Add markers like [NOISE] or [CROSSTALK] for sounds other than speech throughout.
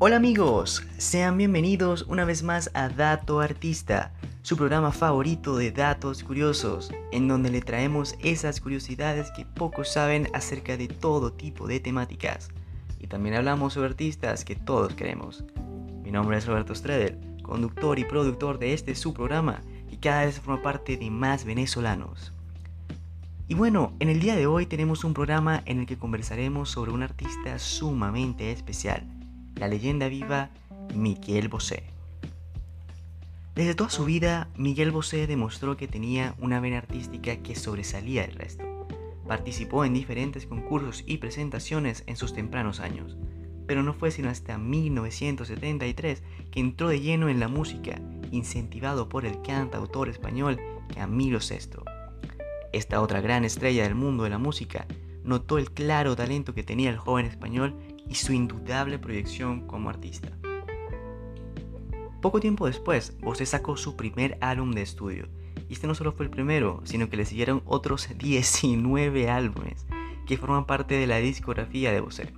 Hola amigos, sean bienvenidos una vez más a Dato Artista, su programa favorito de datos curiosos, en donde le traemos esas curiosidades que pocos saben acerca de todo tipo de temáticas. Y también hablamos sobre artistas que todos queremos. Mi nombre es Roberto Stredel, conductor y productor de este su programa, y cada vez forma parte de más venezolanos. Y bueno, en el día de hoy tenemos un programa en el que conversaremos sobre un artista sumamente especial la leyenda viva Miguel Bosé. Desde toda su vida, Miguel Bosé demostró que tenía una vena artística que sobresalía del resto. Participó en diferentes concursos y presentaciones en sus tempranos años, pero no fue sino hasta 1973 que entró de lleno en la música, incentivado por el cantautor español Camilo VI. Esta otra gran estrella del mundo de la música notó el claro talento que tenía el joven español y su indudable proyección como artista. Poco tiempo después, Bosé sacó su primer álbum de estudio, y este no solo fue el primero, sino que le siguieron otros [LAUGHS] 19 álbumes que forman parte de la discografía de Bosé,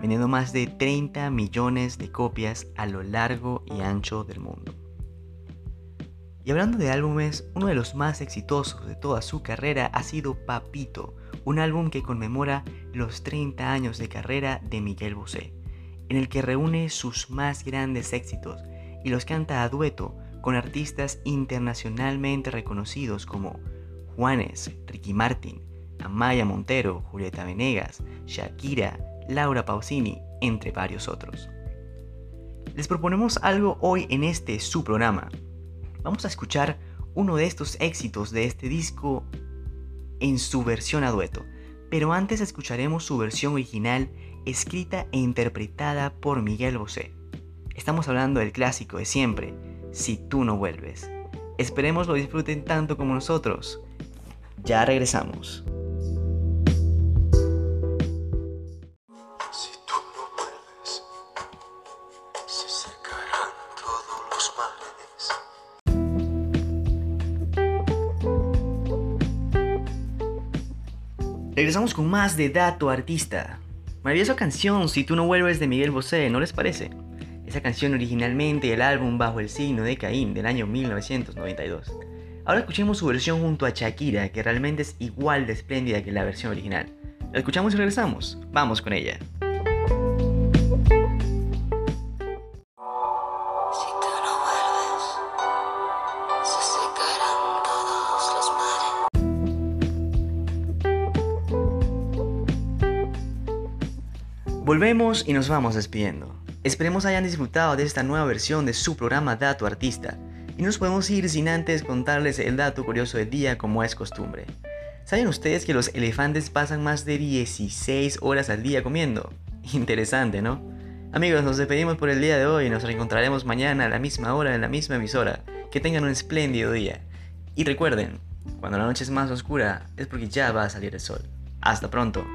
vendiendo más de 30 millones de copias a lo largo y ancho del mundo. Y hablando de álbumes, uno de los más exitosos de toda su carrera ha sido Papito, un álbum que conmemora los 30 años de carrera de Miguel Bosé, en el que reúne sus más grandes éxitos y los canta a dueto con artistas internacionalmente reconocidos como Juanes, Ricky Martin, Amaya Montero, Julieta Venegas, Shakira, Laura Pausini, entre varios otros. Les proponemos algo hoy en este su programa. Vamos a escuchar uno de estos éxitos de este disco en su versión a dueto, pero antes escucharemos su versión original escrita e interpretada por Miguel Bosé. Estamos hablando del clásico de siempre, Si tú no vuelves. Esperemos lo disfruten tanto como nosotros. Ya regresamos. Regresamos con más de Dato Artista. Maravillosa canción Si tú no vuelves de Miguel Bosé, ¿no les parece? Esa canción originalmente del álbum Bajo el signo de Caín del año 1992. Ahora escuchemos su versión junto a Shakira, que realmente es igual de espléndida que la versión original. La escuchamos y regresamos. Vamos con ella. Volvemos y nos vamos despidiendo. Esperemos hayan disfrutado de esta nueva versión de su programa Dato Artista. Y nos podemos ir sin antes contarles el dato curioso del día como es costumbre. ¿Saben ustedes que los elefantes pasan más de 16 horas al día comiendo? [LAUGHS] Interesante, ¿no? Amigos, nos despedimos por el día de hoy y nos reencontraremos mañana a la misma hora en la misma emisora. Que tengan un espléndido día. Y recuerden, cuando la noche es más oscura es porque ya va a salir el sol. Hasta pronto.